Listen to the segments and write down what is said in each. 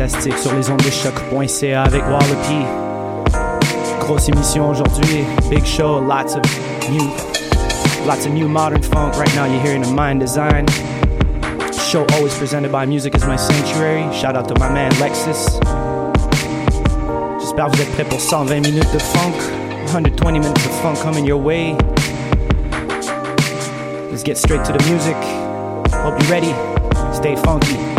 Fantastique sur les ondes de choc.ca avec Wallopy. Grosse émission aujourd'hui, big show, lots of new, lots of new modern funk. Right now you're hearing the Mind Design. Show always presented by Music is My Sanctuary. Shout out to my man Lexus. J'espère que vous êtes prêts pour 120 minutes de funk. 120 minutes of funk coming your way. Let's get straight to the music. Hope you're ready. Stay funky.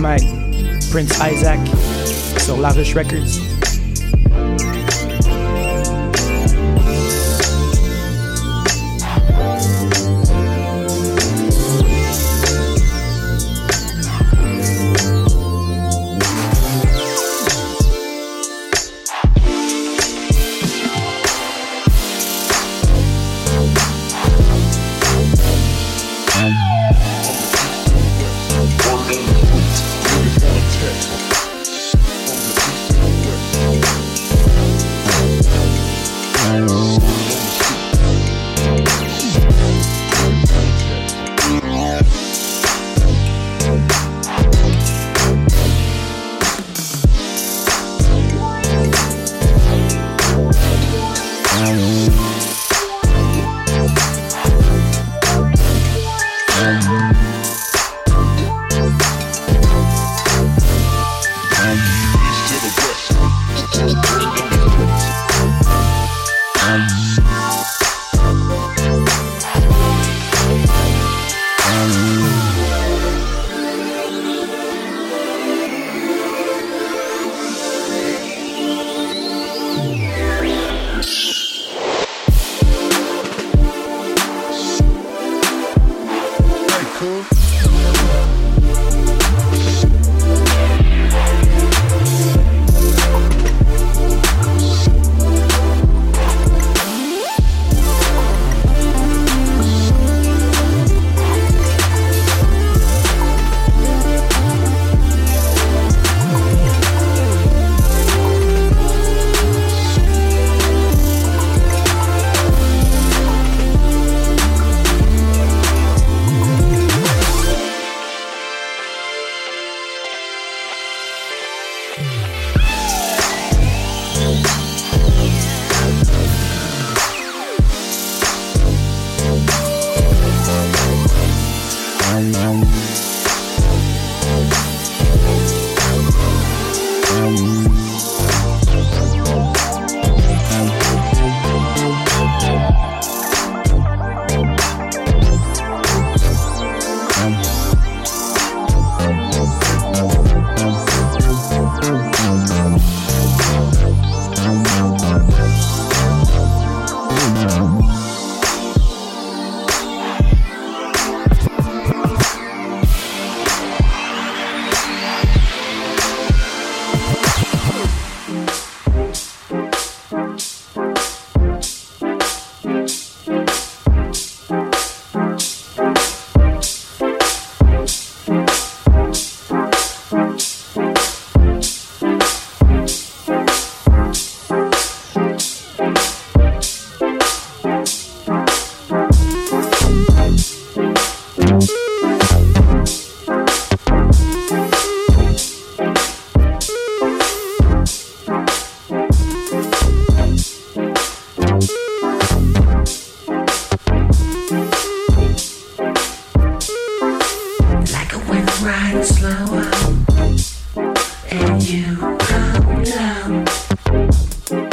Mike, Prince Isaac sur La Rush Records. and you come down.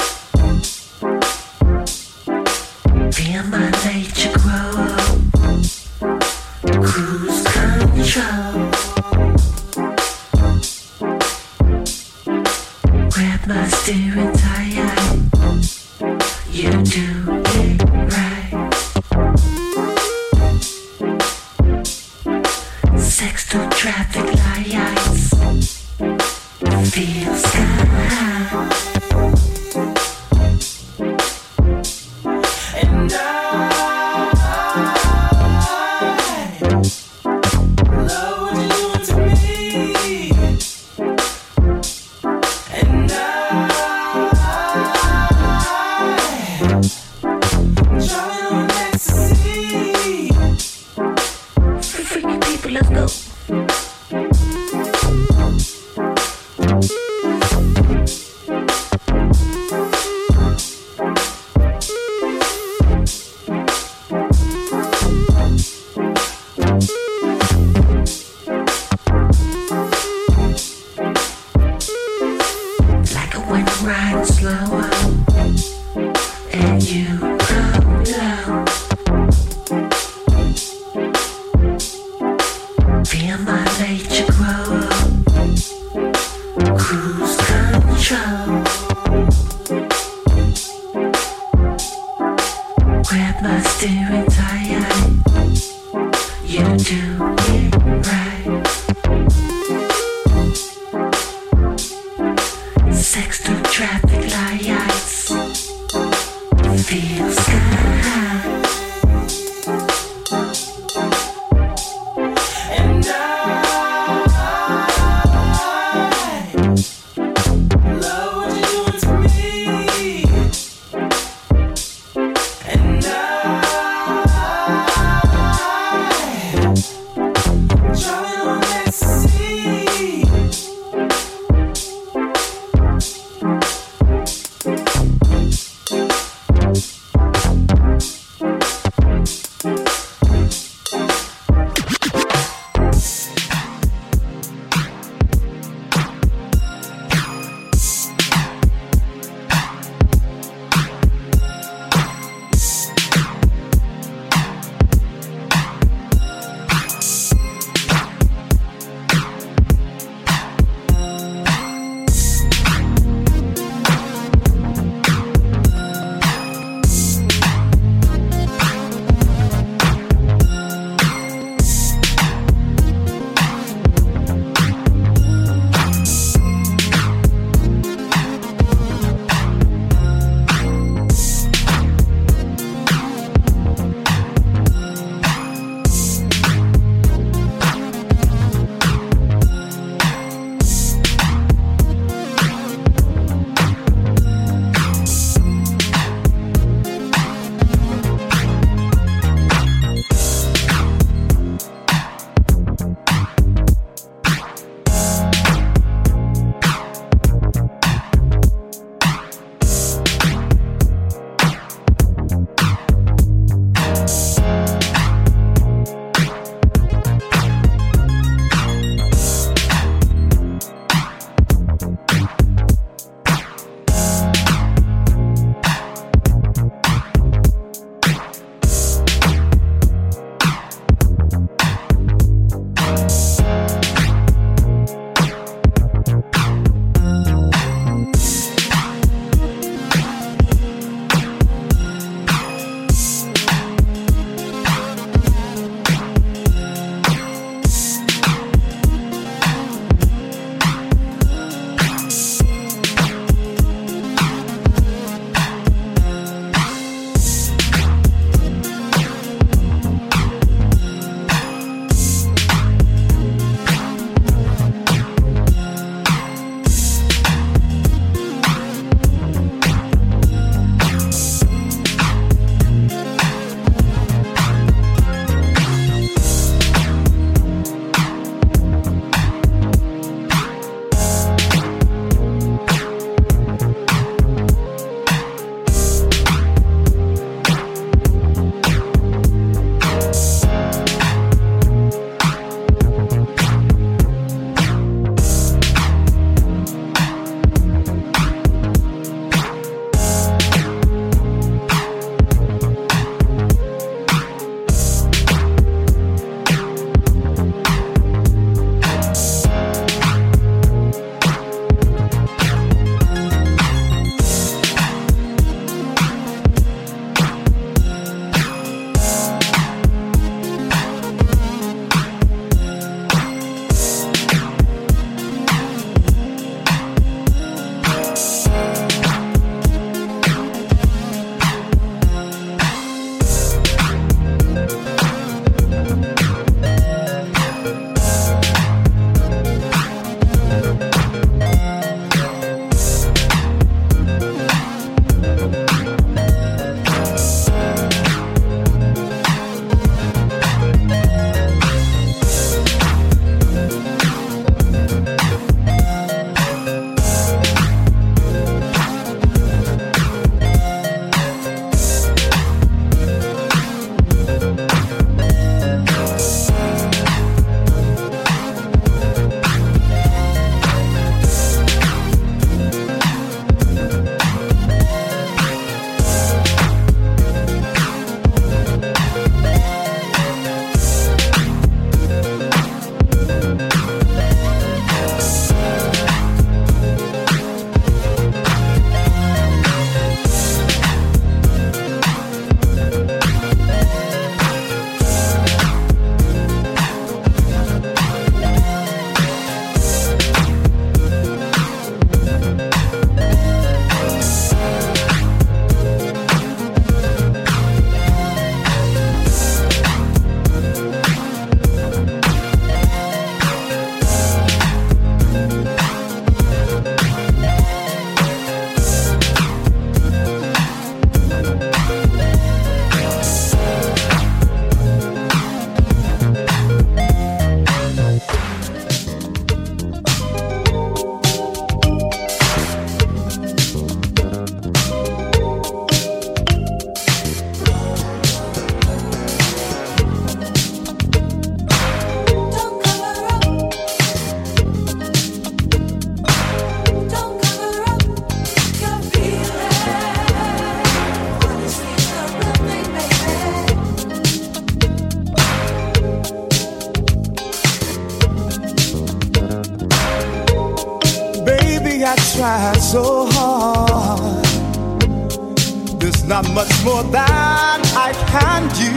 are much more than I can do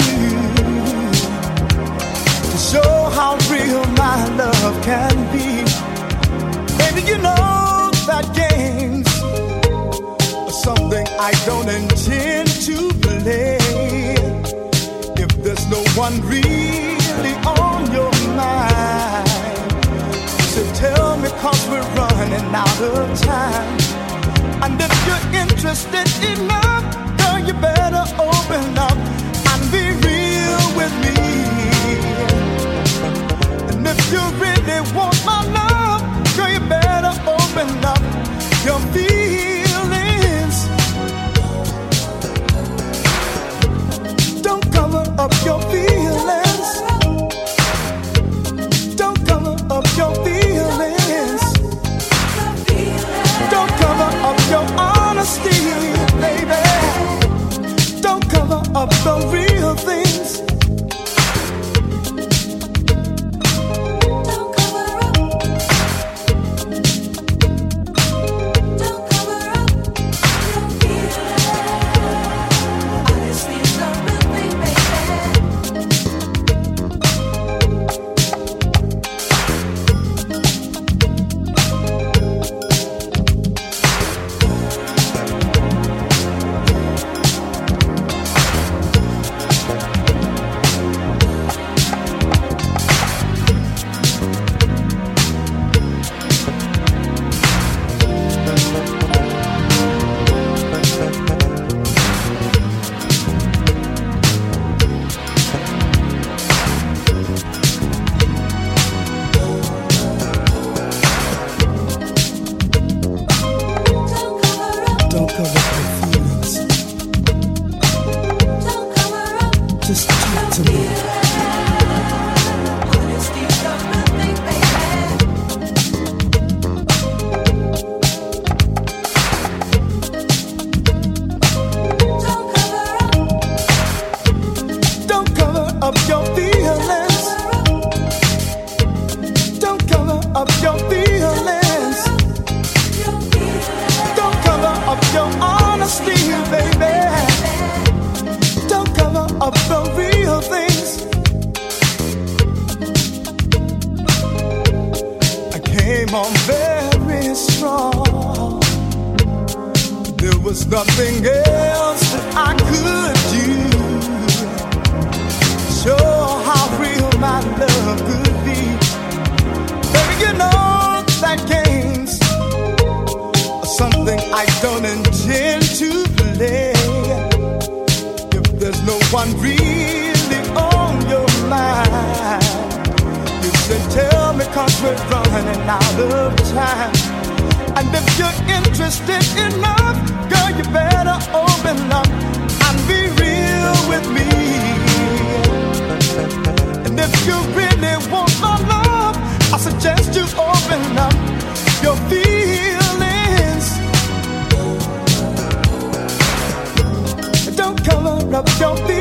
to show how real my love can be. Baby, you know that games are something I don't intend to play. If there's no one really on your mind, so tell me, cause we're running out of time. And if you're interested in love, better open up and be real with me. And if you really want my love, girl, you better open up your feelings. Don't cover up your feelings. Don't cover up your feelings. the real thing. que eu.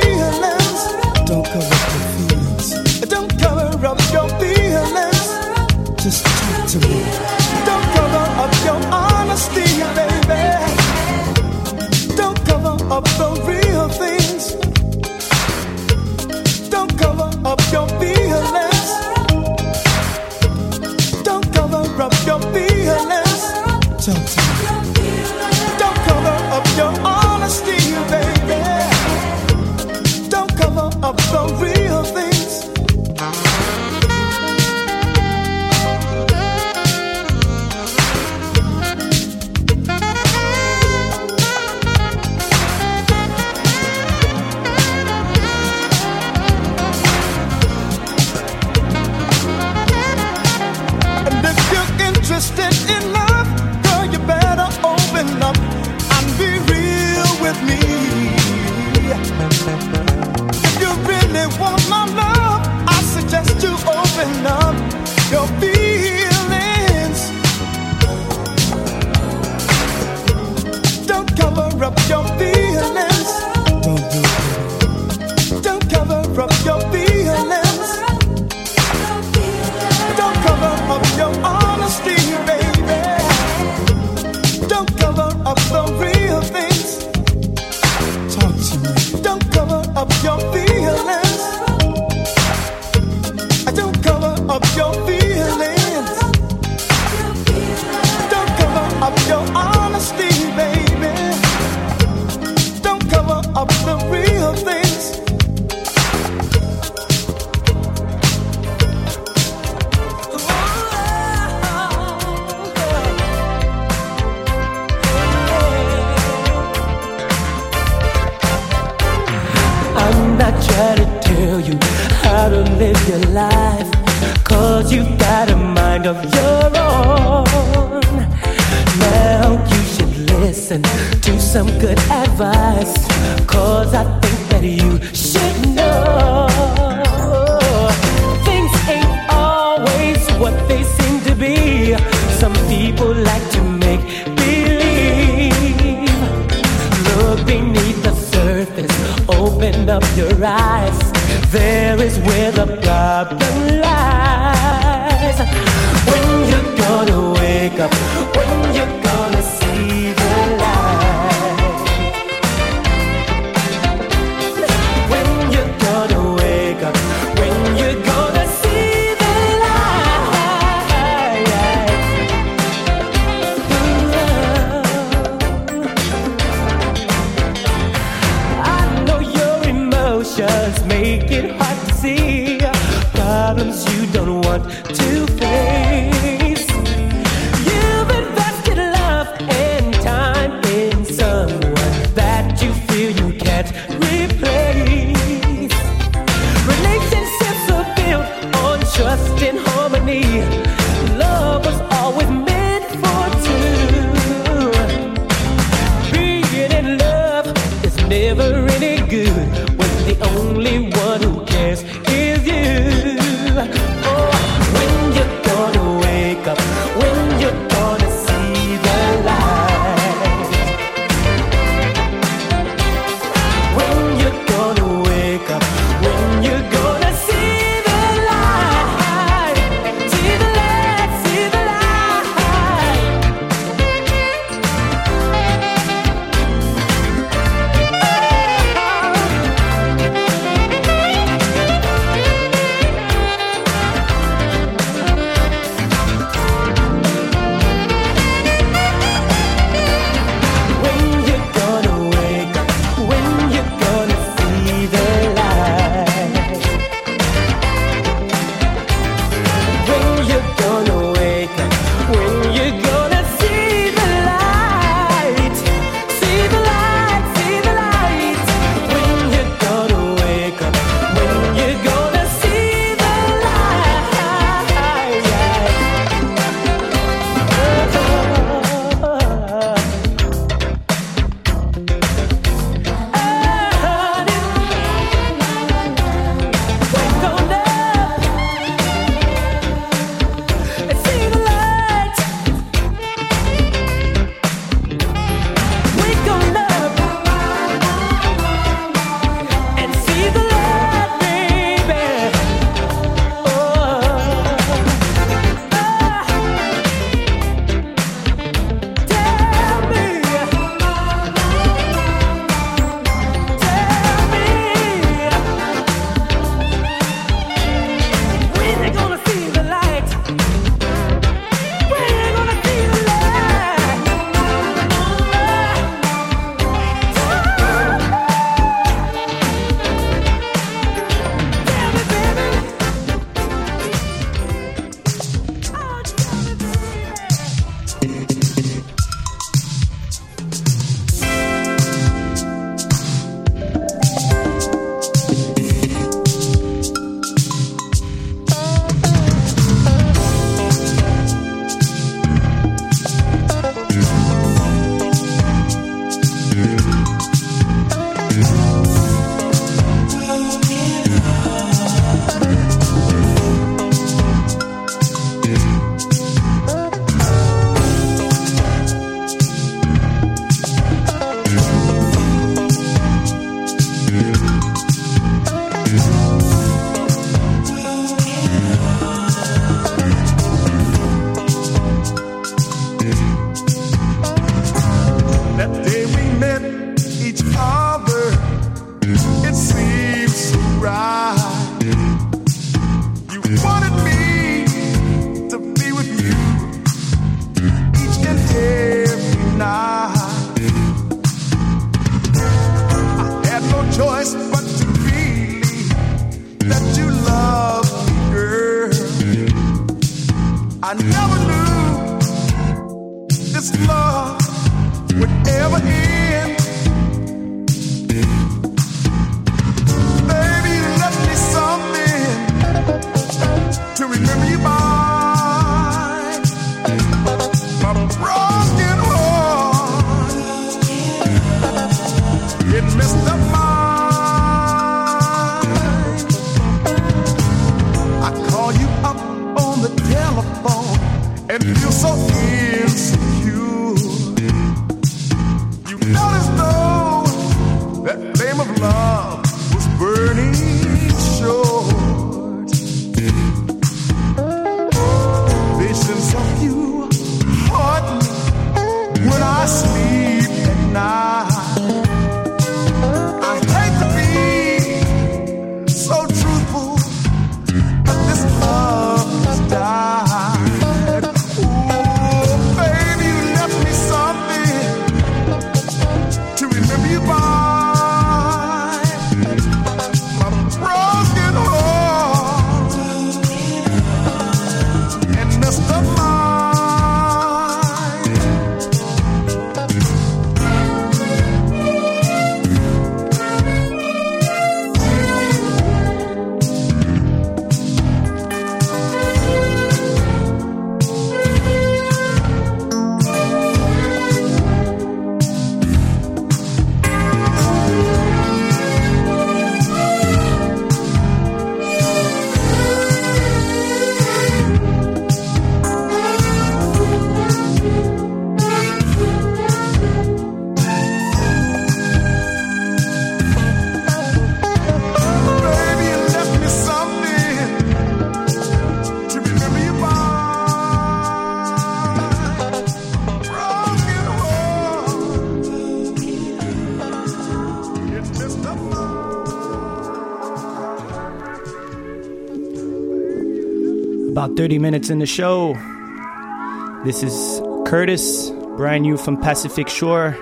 30 minutes in the show. This is Curtis, brand new from Pacific Shore.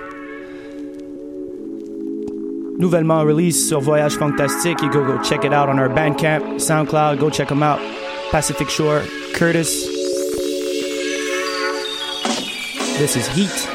Nouvellement released sur Voyage Fantastique. You go go check it out on our Bandcamp, SoundCloud. Go check them out. Pacific Shore, Curtis. This is Heat.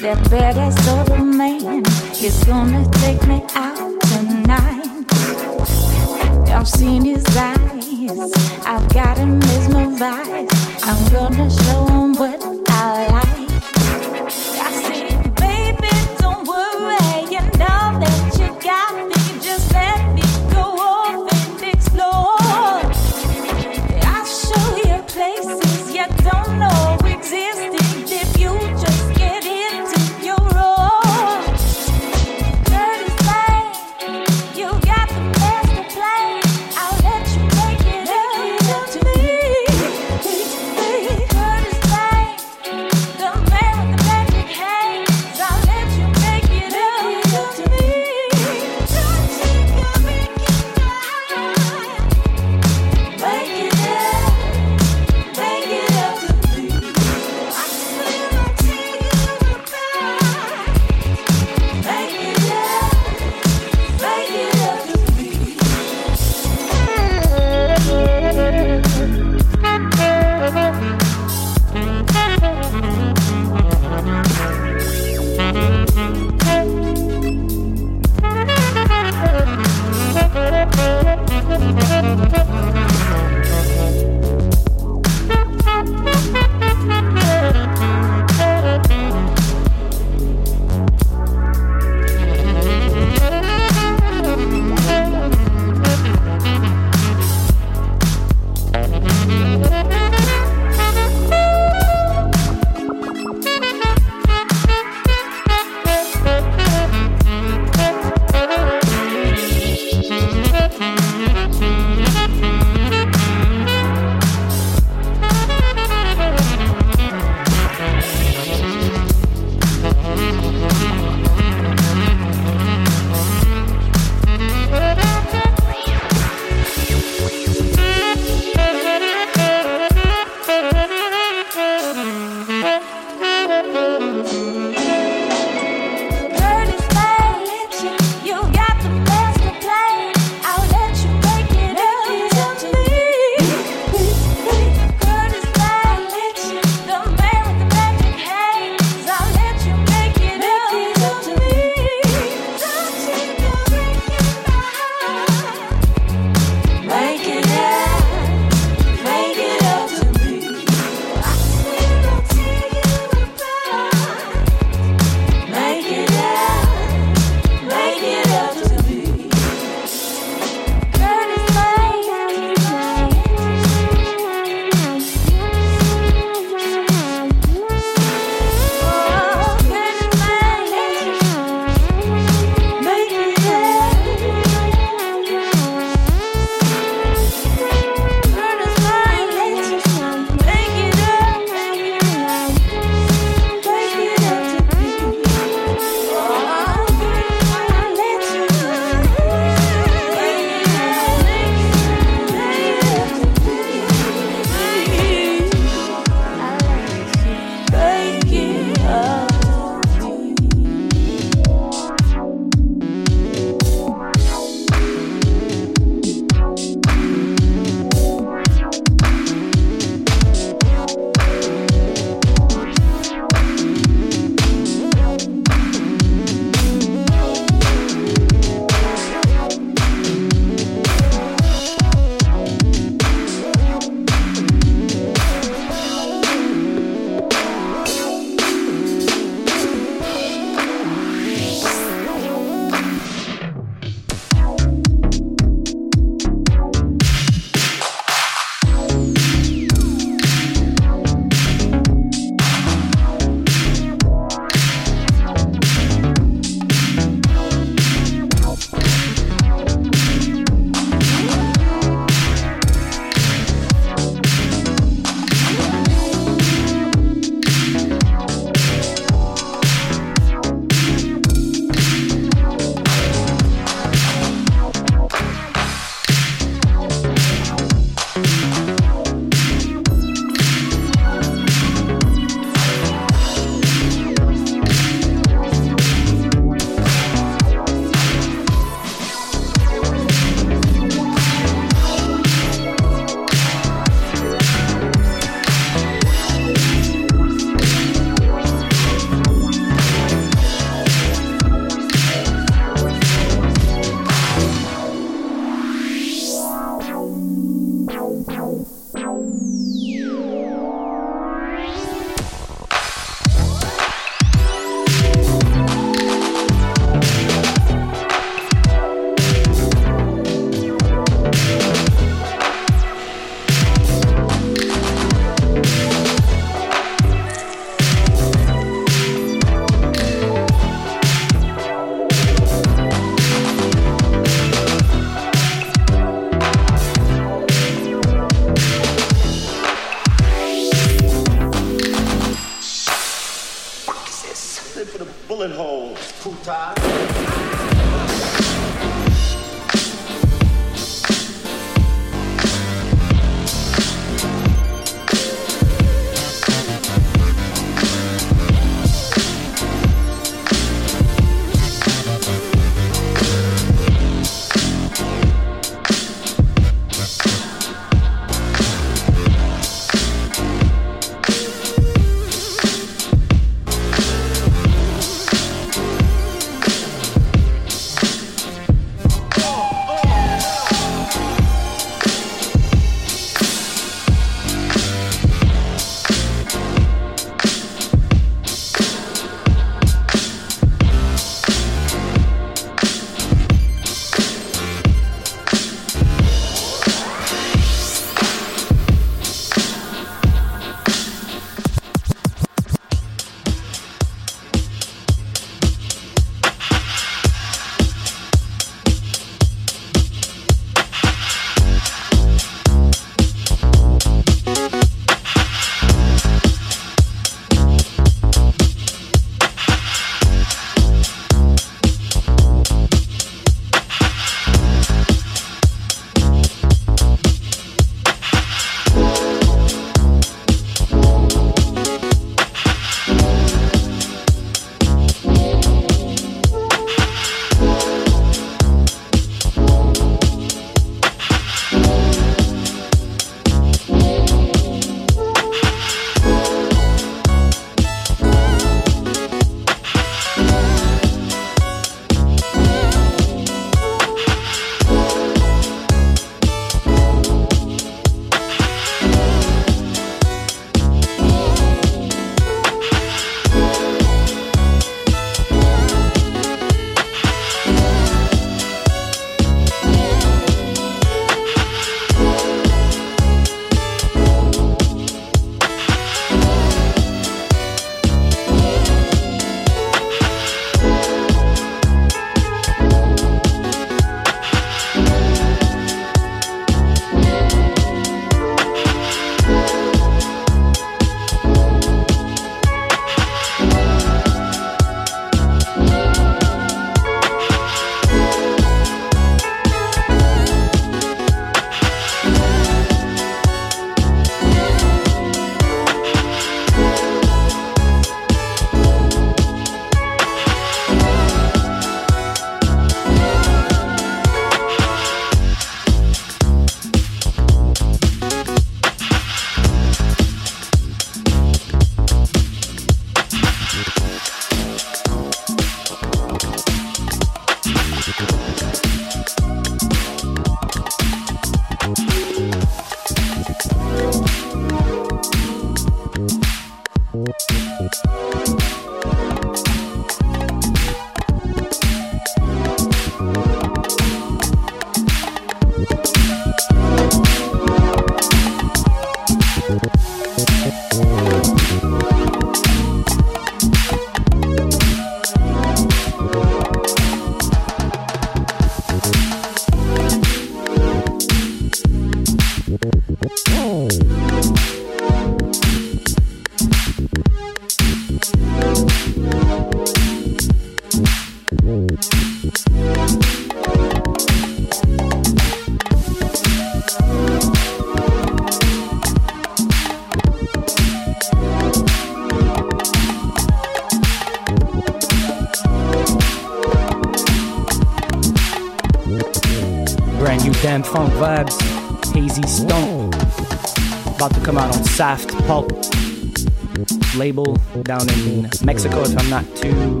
Label down in Mexico, if I'm not too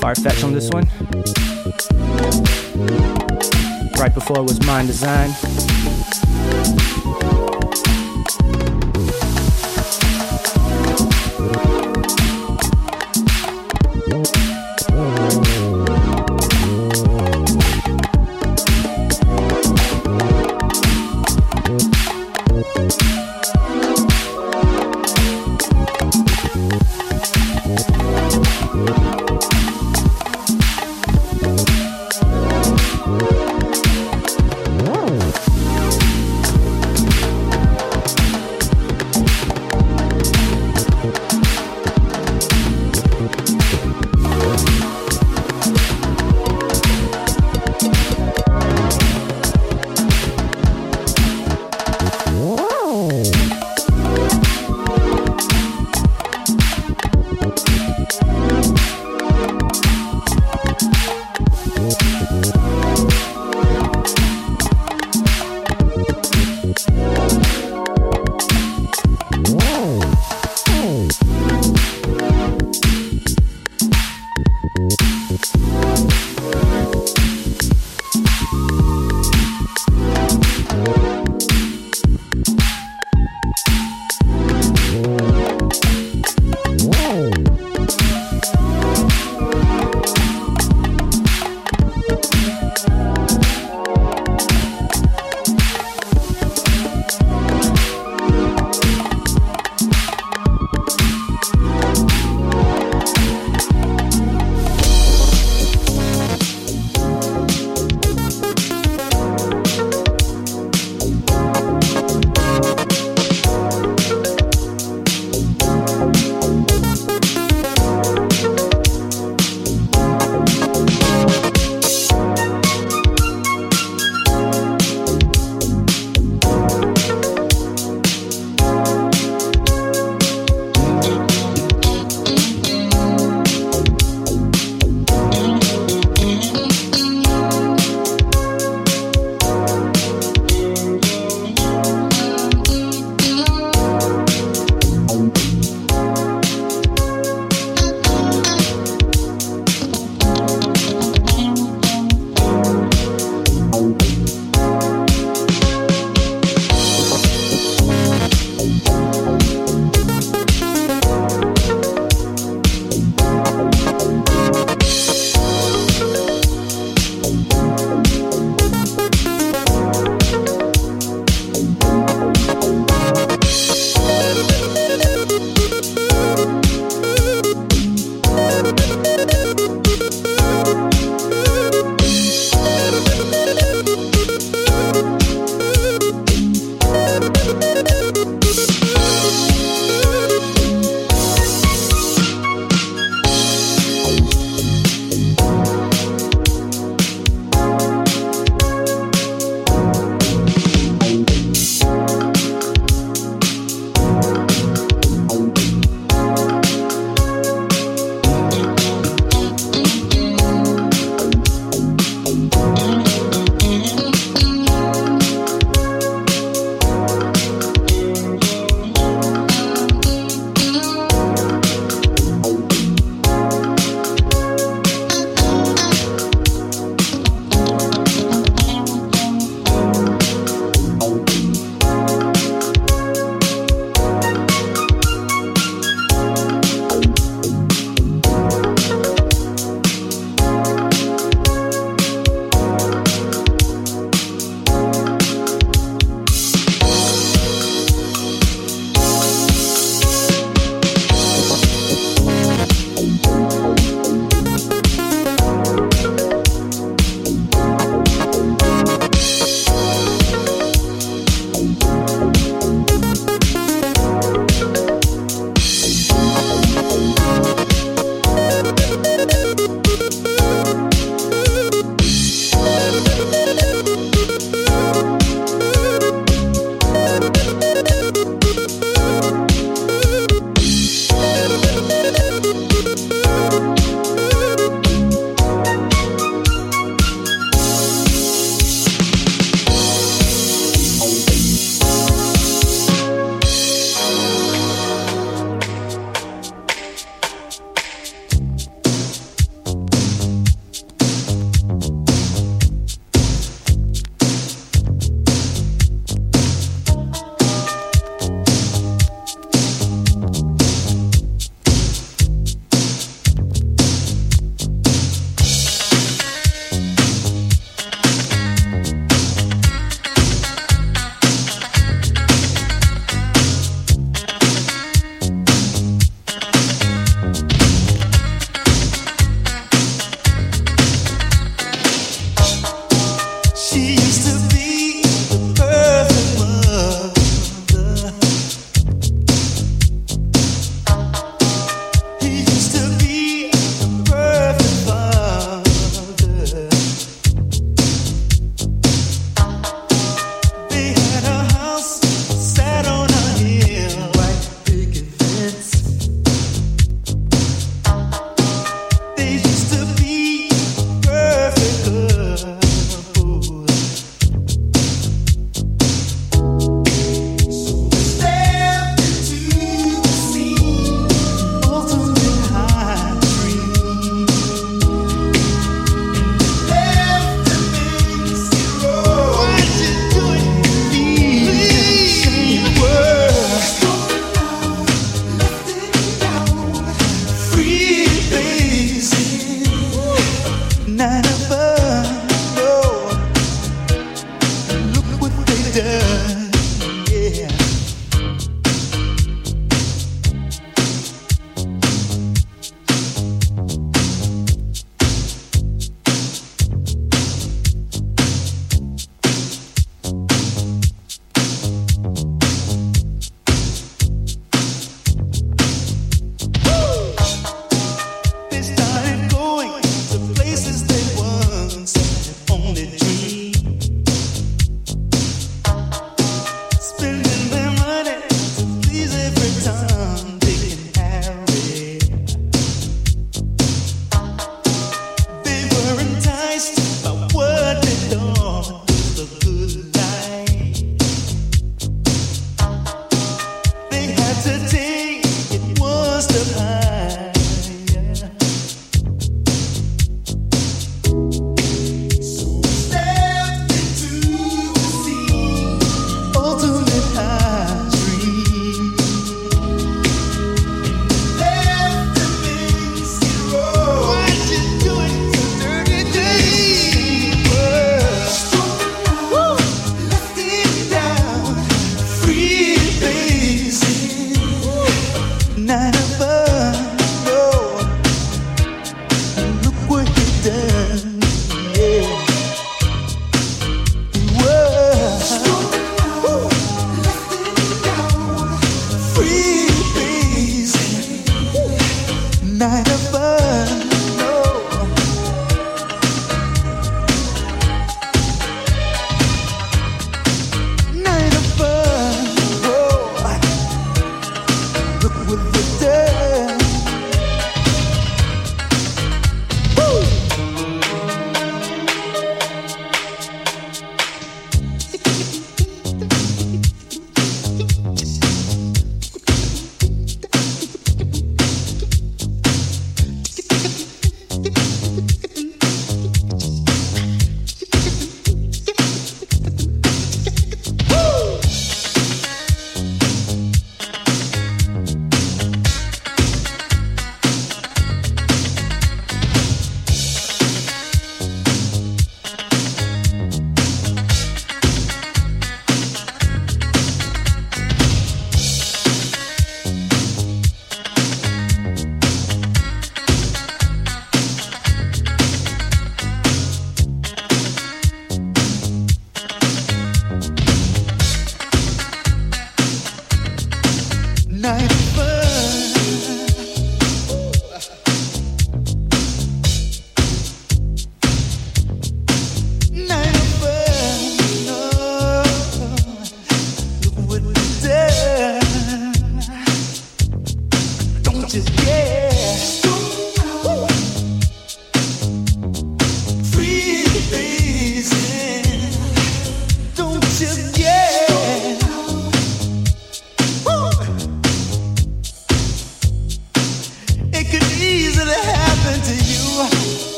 far fetched on this one. Right before it was Mind Design.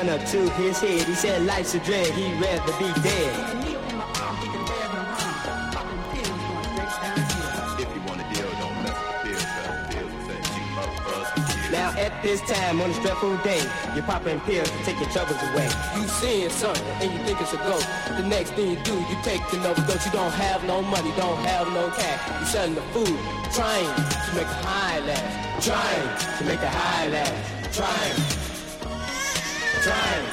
gun up to his head. He said life's a dread, he'd rather be dead. Now at this time on a stressful day, you're popping pills to take your troubles away. You seeing something and you think it's a ghost. The next thing you do, you take another dose. You don't have no money, don't have no cash. You selling the food, trying to make a high last, trying to make a high last, trying time.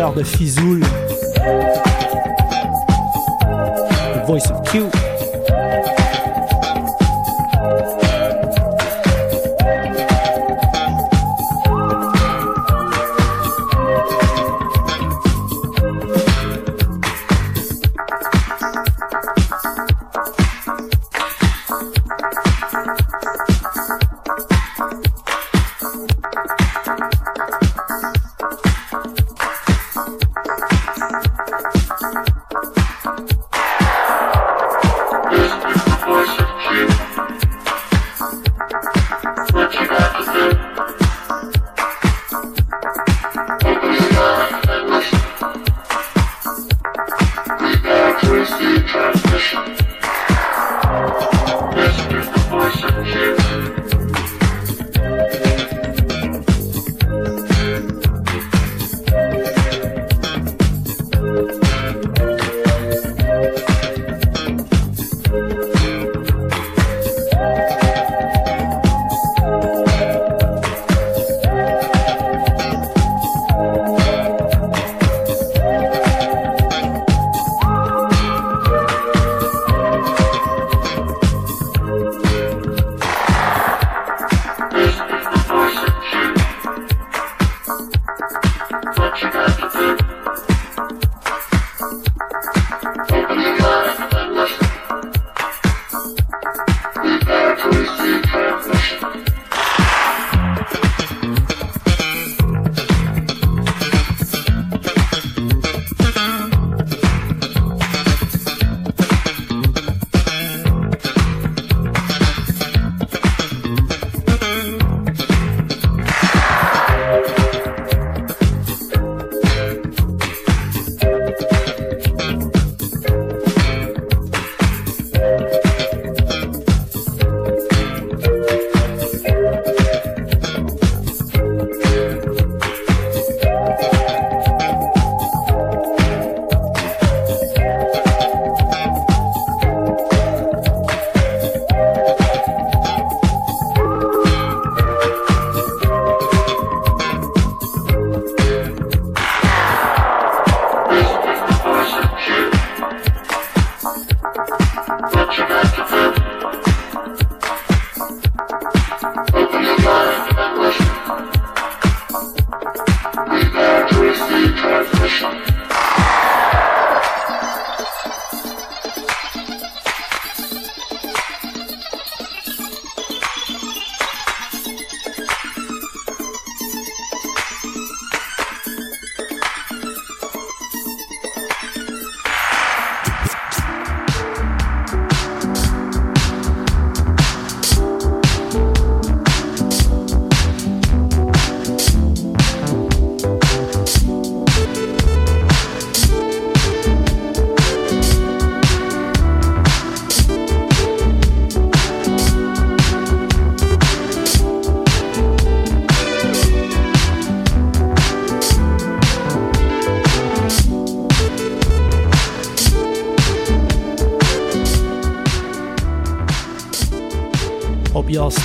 chercheur de Fisoul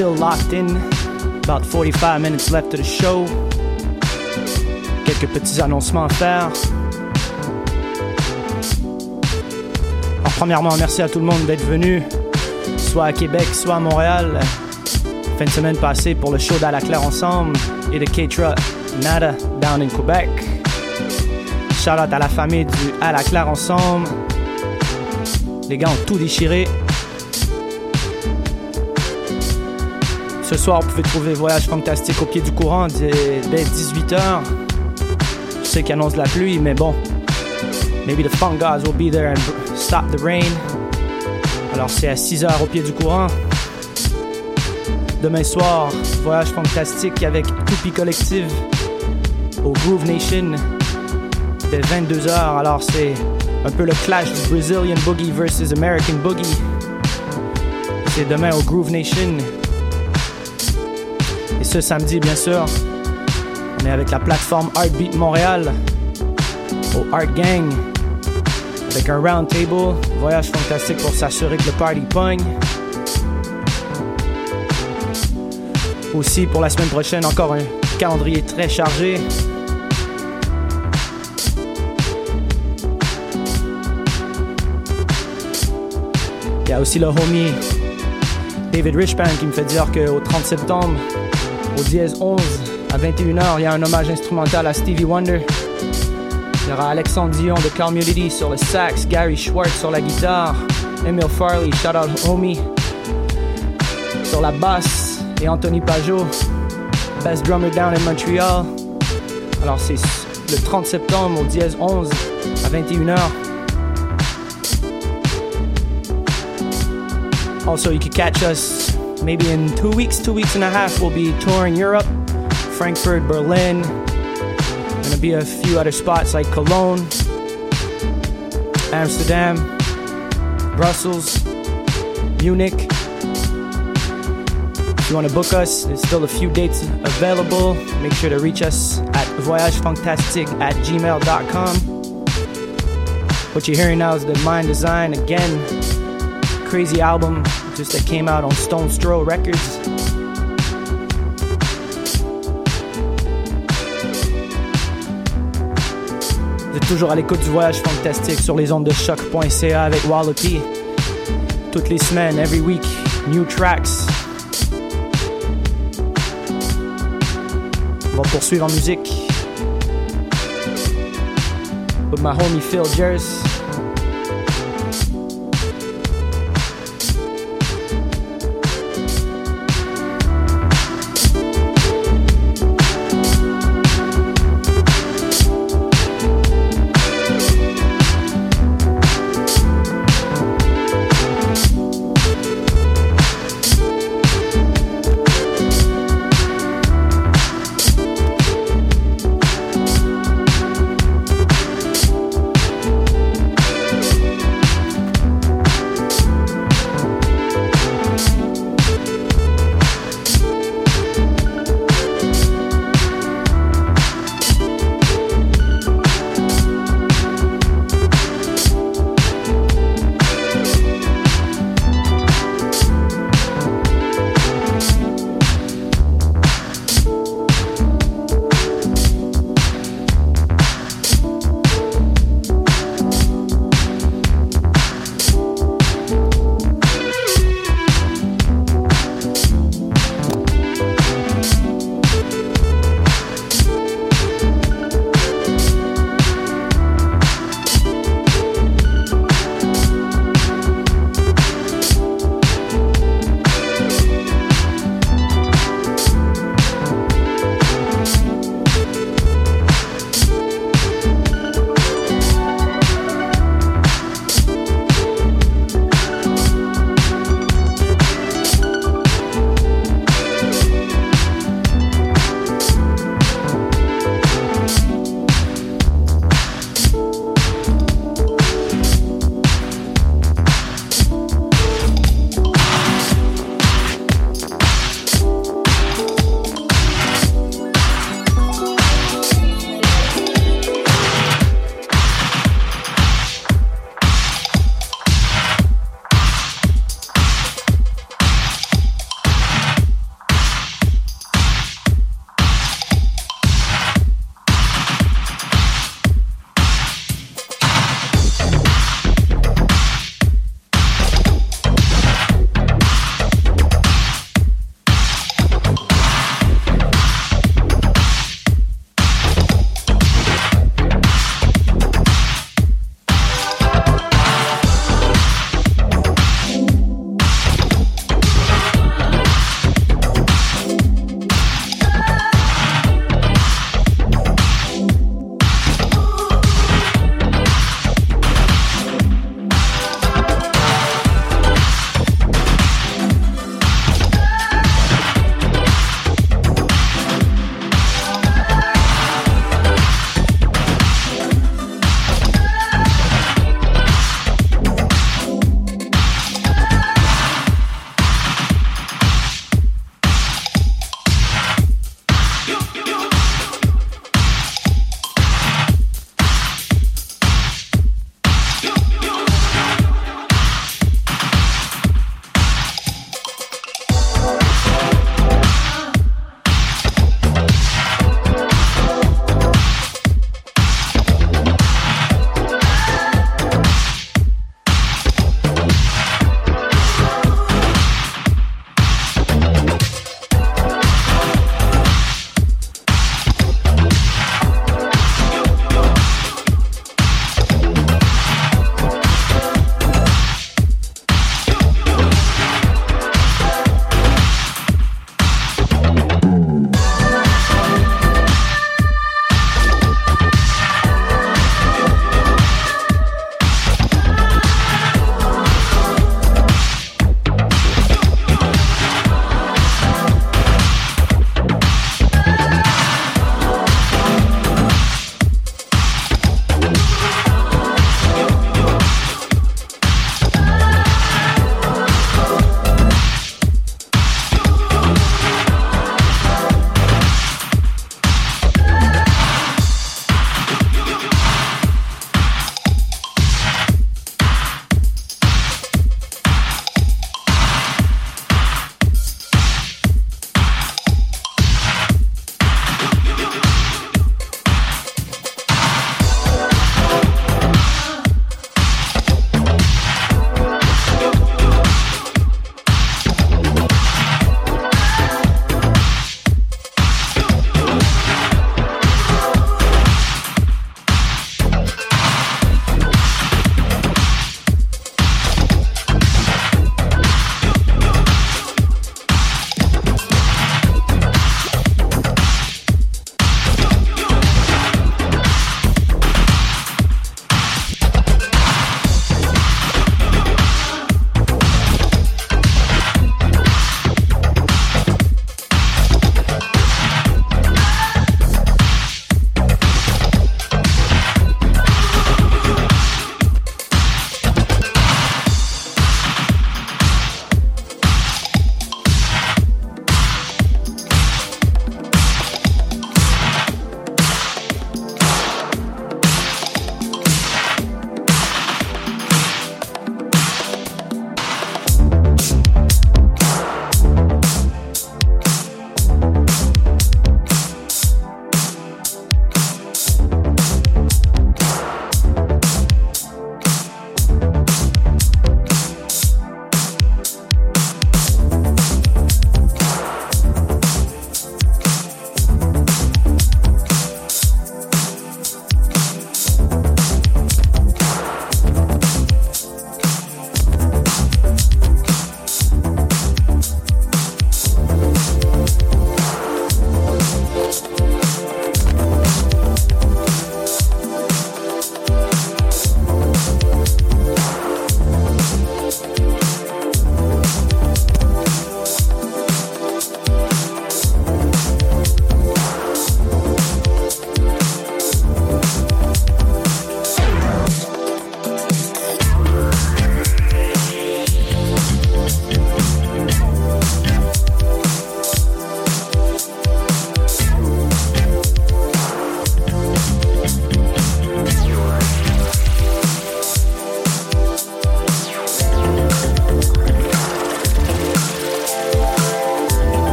still locked in. About 45 minutes left of the show. Quelques petits annoncements à faire. Alors, premièrement, merci à tout le monde d'être venu, soit à Québec, soit à Montréal. Fin de semaine passée pour le show d'À la Claire Ensemble et de Keitra Nada down in Quebec. Shout out à la famille du À la Claire Ensemble. Les gars ont tout déchiré. Ce soir, vous pouvez trouver Voyage Fantastique au pied du courant dès dès 18h. Je sais qu'il annonce la pluie, mais bon. Maybe the fun guys will be there and stop the rain. Alors, c'est à 6h au pied du courant. Demain soir, Voyage Fantastique avec Toupie Collective au Groove Nation dès 22h. Alors, c'est un peu le clash du Brazilian Boogie versus American Boogie. C'est demain au Groove Nation. Ce samedi, bien sûr, on est avec la plateforme Heartbeat Montréal au Art Gang avec un round table, voyage fantastique pour s'assurer que le party pogne. Aussi pour la semaine prochaine, encore un calendrier très chargé. Il y a aussi le homie David Richpan qui me fait dire qu'au 30 septembre, au dièse 11 à 21h, il y a un hommage instrumental à Stevie Wonder. Il y aura Alexandre Dion de Community sur le sax, Gary Schwartz sur la guitare, Emil Farley, shout out homie, sur la basse et Anthony Pajot, best drummer down in Montreal. Alors c'est le 30 septembre au dièse 11 à 21h. Also, you can catch us maybe in two weeks, two weeks and a half. We'll be touring Europe, Frankfurt, Berlin. Gonna be a few other spots like Cologne, Amsterdam, Brussels, Munich. If you want to book us, there's still a few dates available. Make sure to reach us at voyagefantastic at gmail.com. What you're hearing now is the Mind Design again. Crazy album just that came out on Stone Stroh Records. Vous êtes toujours à l'écoute du voyage fantastique sur les ondes de choc.ca avec Wallopy. Toutes les semaines, every week, new tracks. On va poursuivre en musique. With my homie Phil Jers.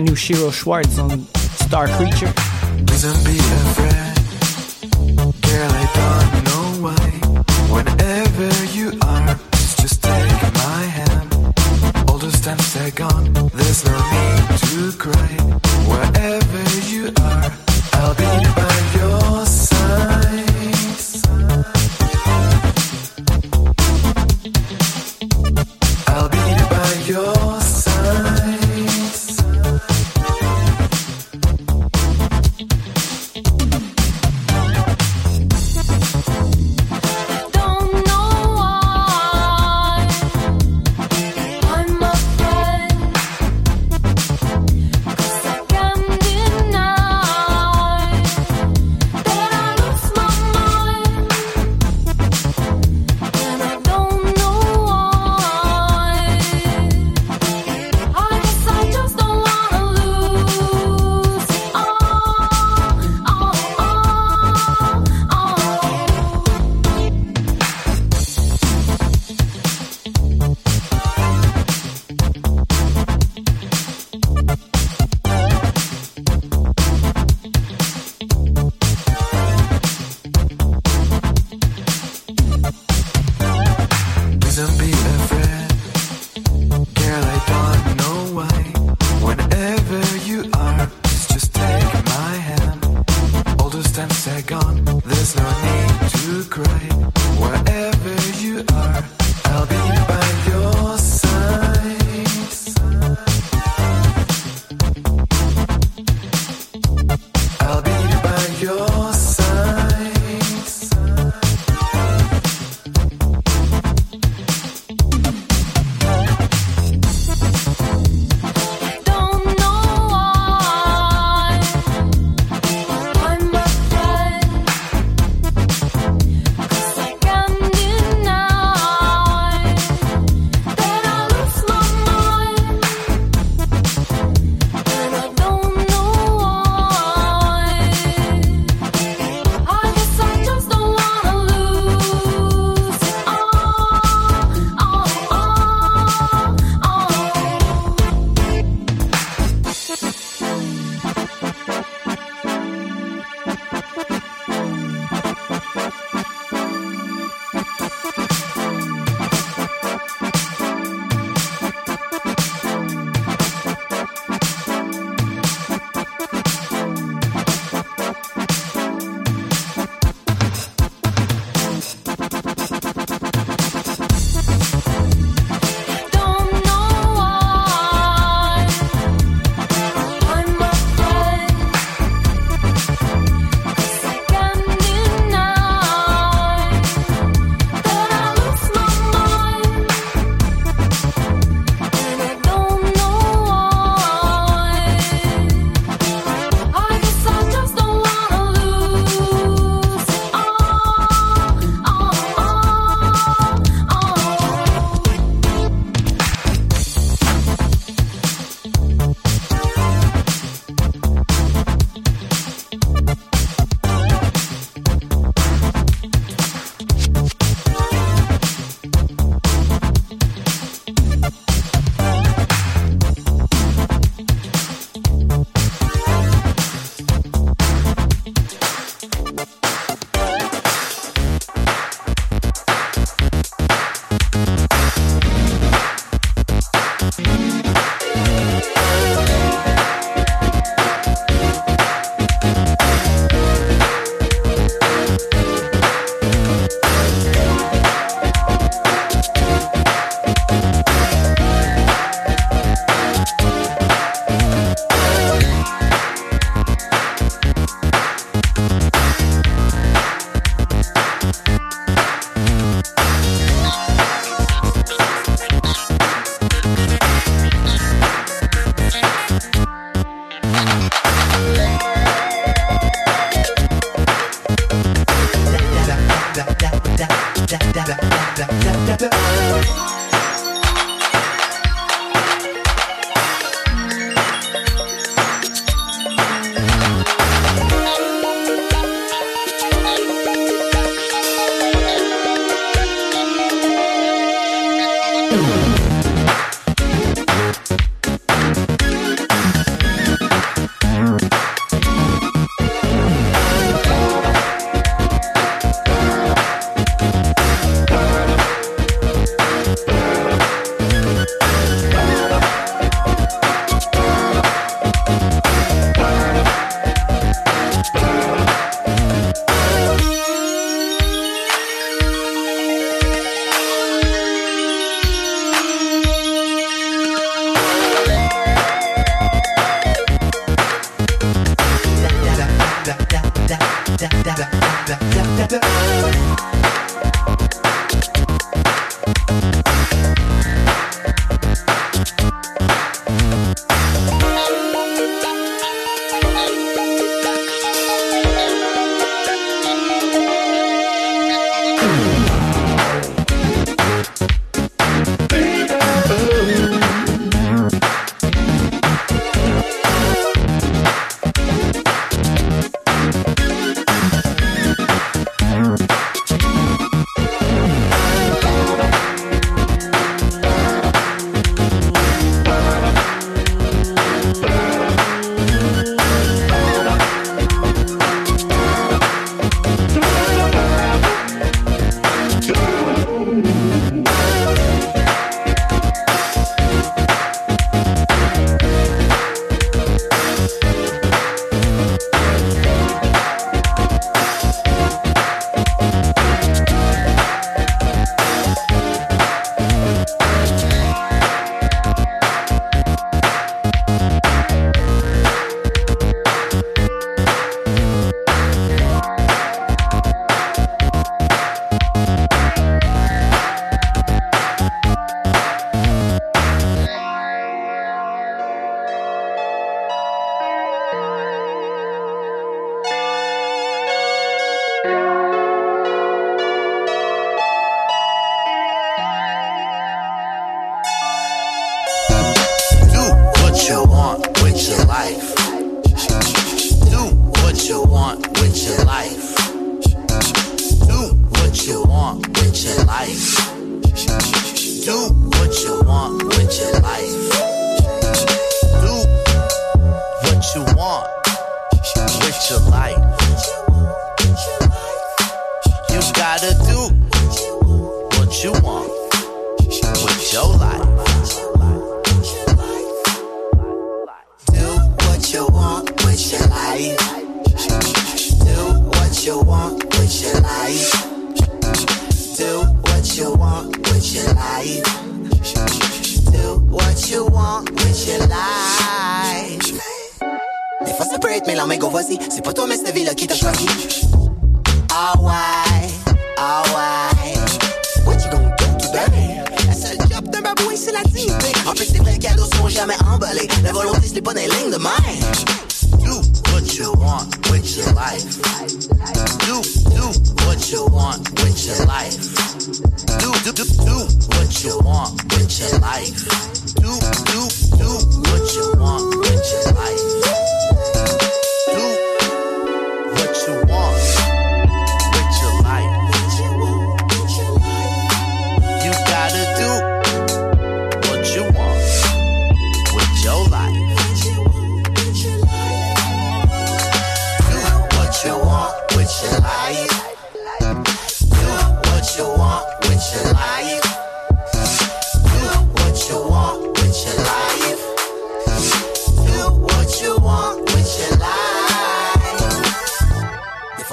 new Shiro Schwartz on Star Creature. there's no need to cry.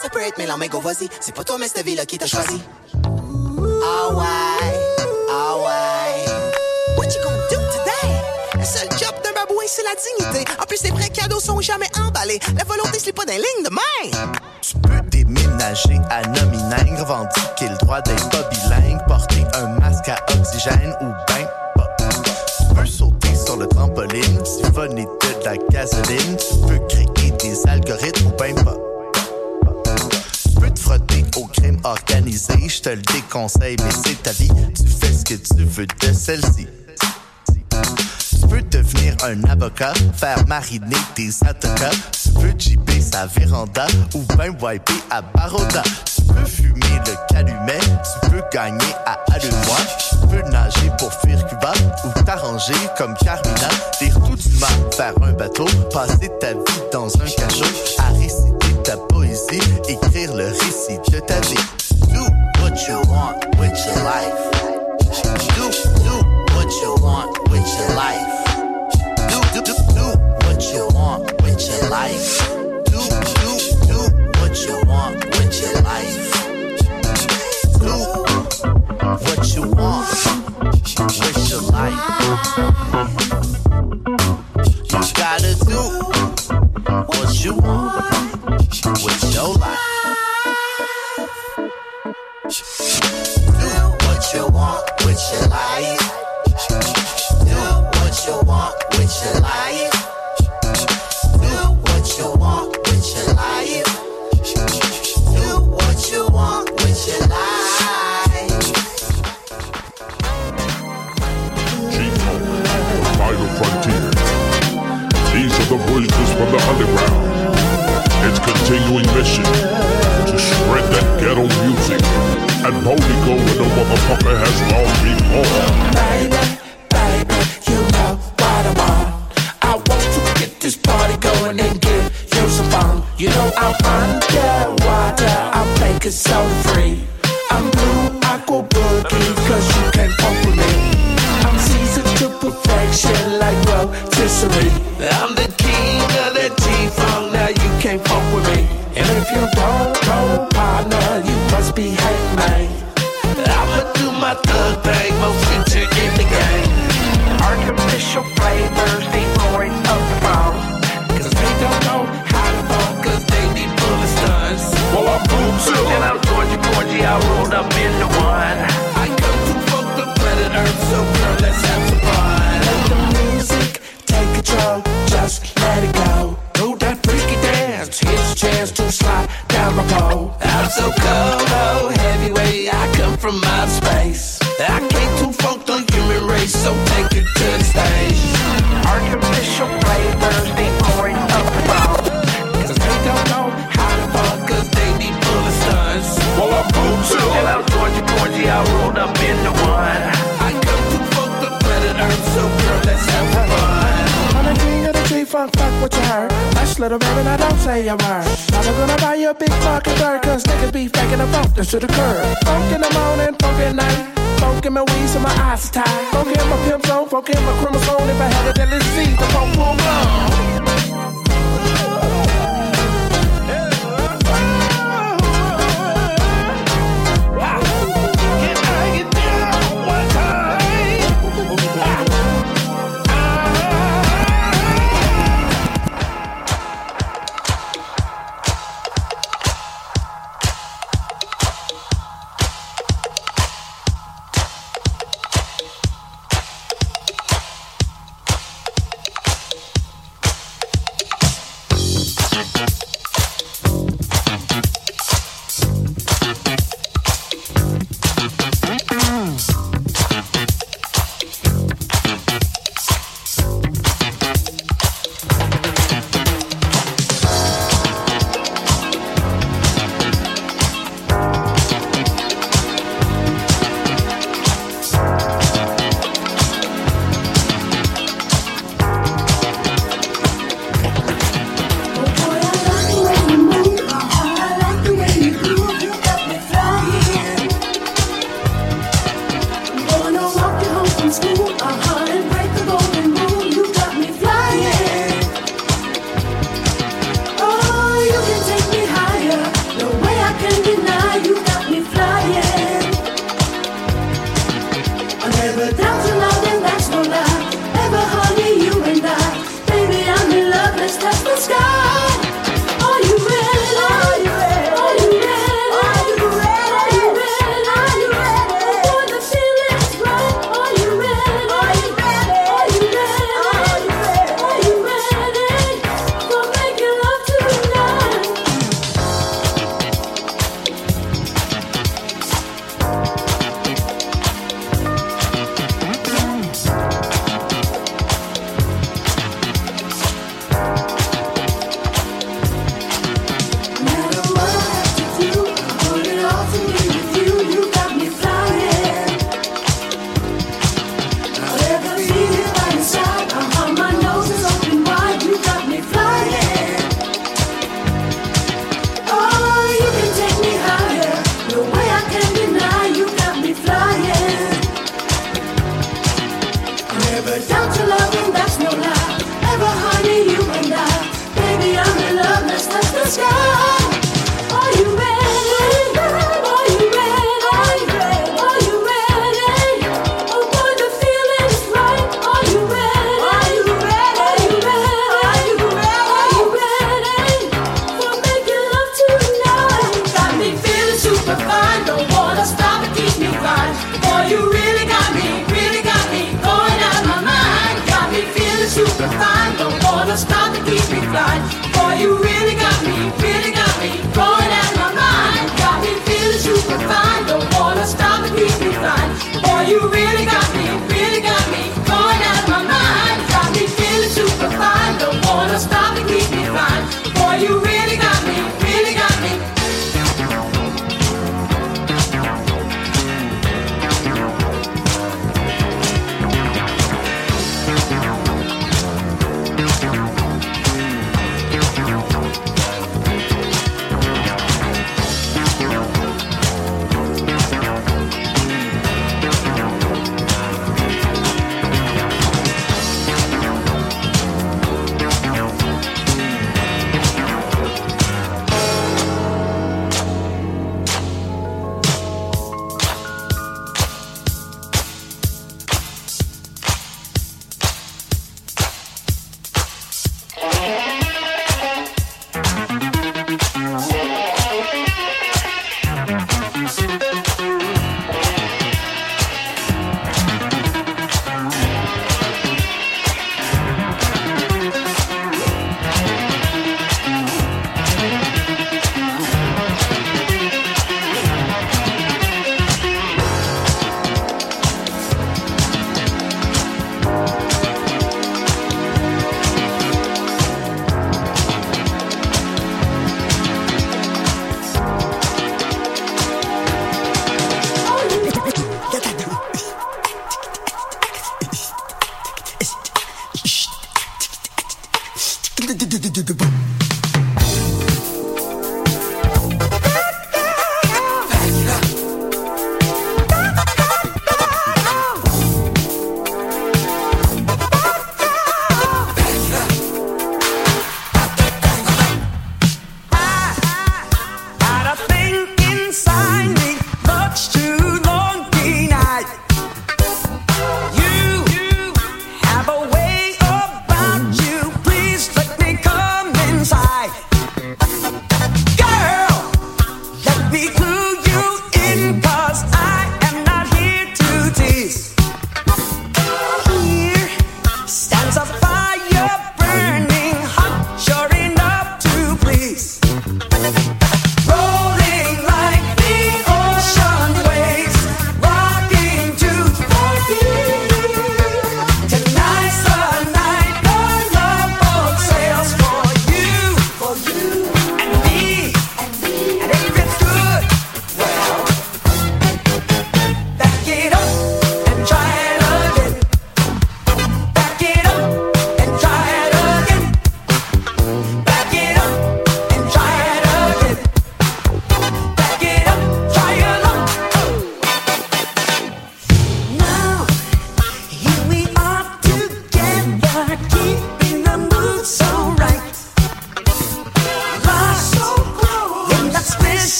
Ça peut être go vas-y. C'est pas toi, mais cette vie-là qui t'a choisi. Ah ouais, ah ouais. What you gonna do today? Le seul job d'un babouin, c'est la dignité. En plus, les vrais cadeaux sont jamais emballés. La volonté, c'est pas les lignes de main. Tu peux déménager à Nomineng, revendiquer le droit d'être bilingue, porter un masque à oxygène ou ben pas. Tu peux sauter sur le trampoline, siphonner de la gasoline, tu peux créer des algorithmes organisé, je te le déconseille, mais c'est ta vie, tu fais ce que tu veux de celle-ci. Tu peux devenir un avocat, faire mariner des avocats. Tu peux jipper sa véranda ou ben wiper à Baroda. Tu peux fumer le calumet, tu peux gagner à Allumois. Tu peux nager pour fuir Cuba ou t'arranger comme Carmina. Lire tout du mal, faire un bateau, passer ta vie dans un cachot, à réciter ta poésie, écrire le récit de ta vie. You want with your life. Do, do what you want with your life. Do, do, do, do what you want with your life. Do, do, do what you want with your life. Do what you want with your life. You gotta do what you want with your no from the underground. Its continuing mission to spread that ghetto music and boldly go where no motherfucker has gone before. Baby, baby, you know what I want. I want to get this party going and give you some fun. You know I'm underwater, I'm making so free. I'm blue aqua boogie, cause you can't fuck with me. I'm seasoned to perfection like rotisserie. I'm the king of the G-Funk, now you can't fuck with me. And if you don't know, partner, you must be hate man. I'ma do my thug thing, most featured in the game. Artificial flavors, they pouring up the phone. Cause they don't know how to fuck, cause they be full of stunts. Well, I'm boom too. And I'm Georgie Porgy, I rolled up in the one. I come to fuck the planet Earth, so girl, let's have control, just let it go. Do that freaky dance, here's a chance to slide down my pole. I'm so cold, oh, heavyweight, I come from outer space. I came to funk the human race, so take it to the stage. Artificial flavors, they pouring up the. Cause they don't know how to fuck, cause they be full of stunts. Well, I'm boom too. And I'm Georgie Porgy, I rolled up in the one. G-Funk, fuck what you heard. Hush, little baby, now don't say a word. I'm gonna buy you a big fucking bird, cause niggas be faking the funk to the curb. Funk in the morning, funk at night. Funk in my weed, so my eyes tight. Funk in my pimp zone, funk in my chromosome. If I had let's see the funk full blown.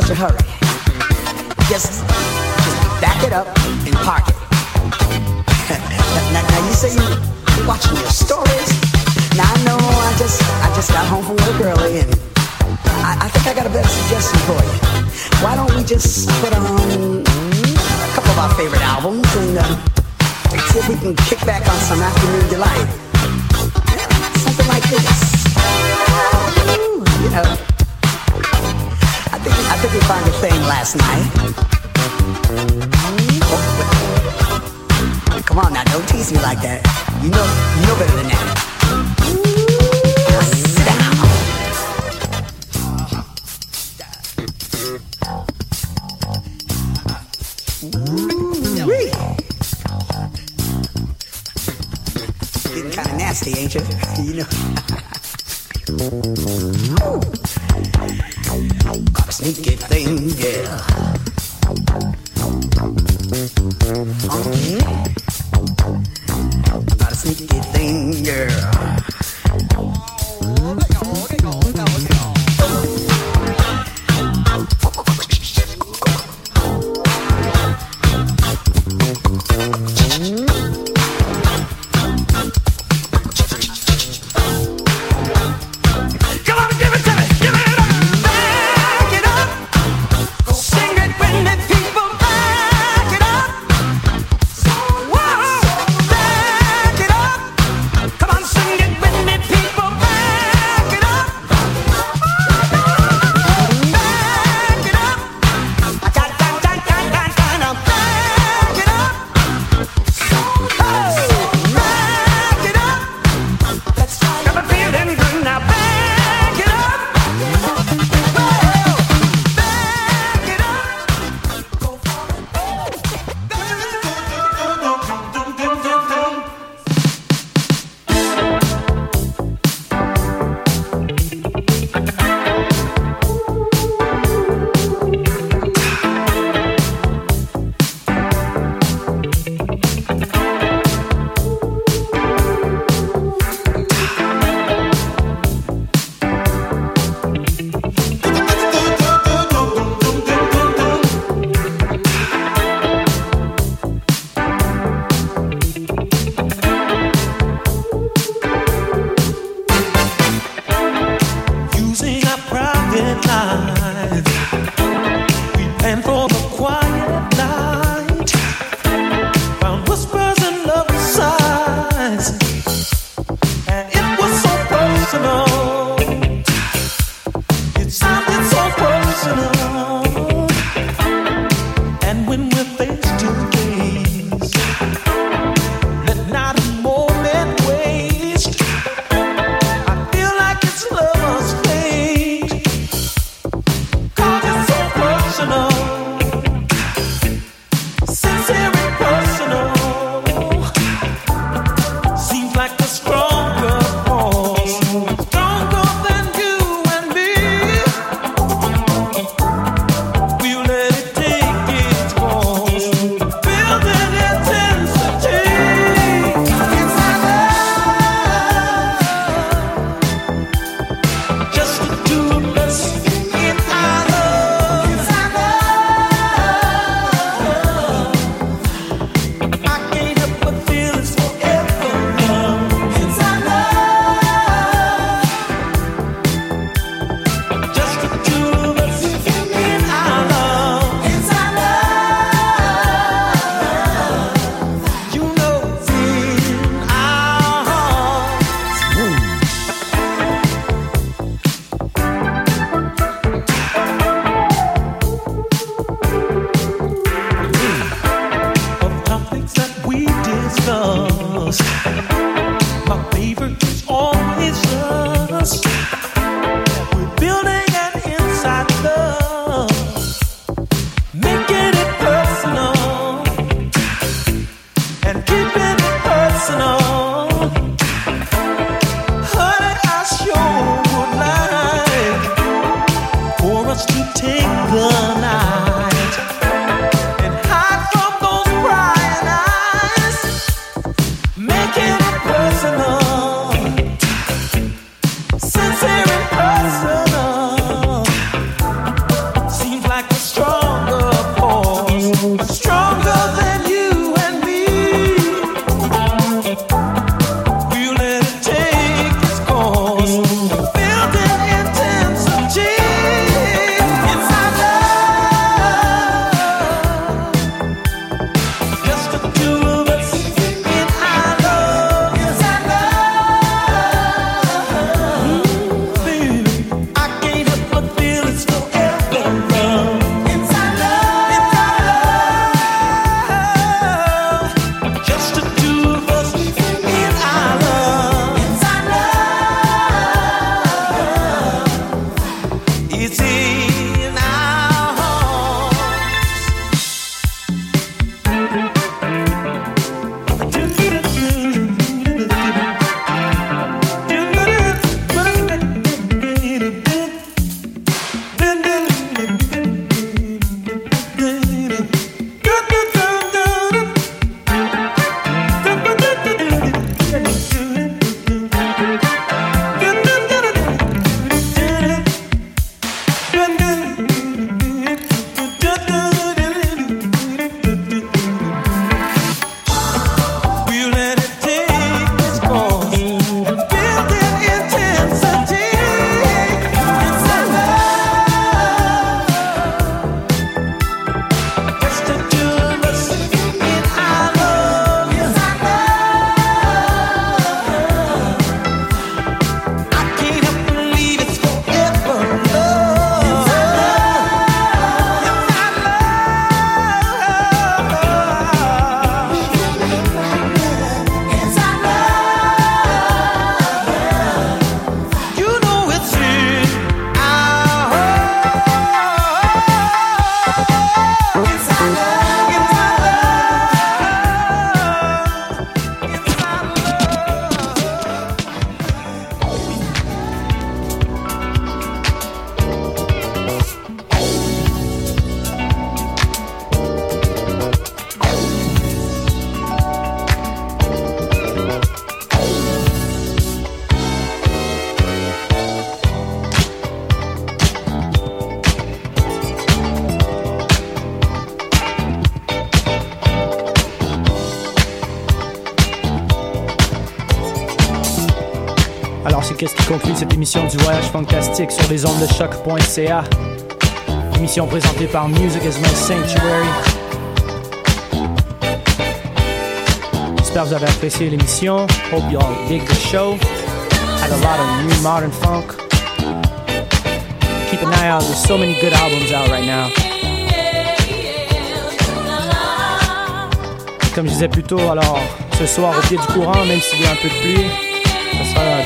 Such a hurry? Cette émission du voyage fantastique sur les ondes de choc.ca. Émission présentée par Music is My Sanctuary. J'espère que vous avez apprécié l'émission. Hope you all dig the show. Had a lot of new modern funk. Keep an eye out. There's so many good albums out right now. Comme je disais plus tôt, alors ce soir au pied du courant, même s'il y a un peu de pluie,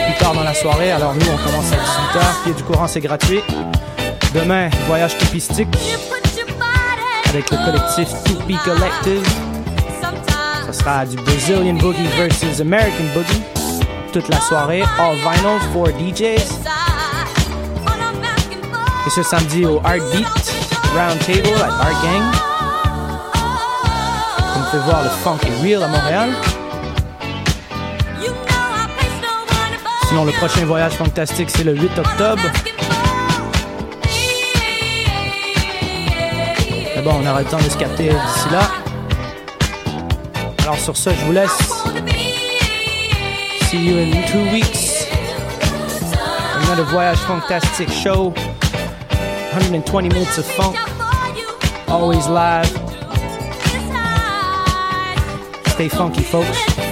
plus tard dans la soirée. Alors nous, on commence à 18h. Pied du courant, c'est gratuit. Demain, voyage tupistique avec le collectif Tupi Collective. Ça sera du Brazilian Boogie versus American Boogie. Toute la soirée, all vinyl, for DJs. Et ce samedi au Art Beat Round Table à Art Gang. Vous pouvez voir, le funk real à Montréal. Le prochain voyage fantastique, c'est le 8 octobre. On aura le temps de se capter d'ici là. Alors sur ce, je vous laisse. See you in two weeks. Another voyage fantastic show. 120 minutes of funk. Always live. Stay funky, folks.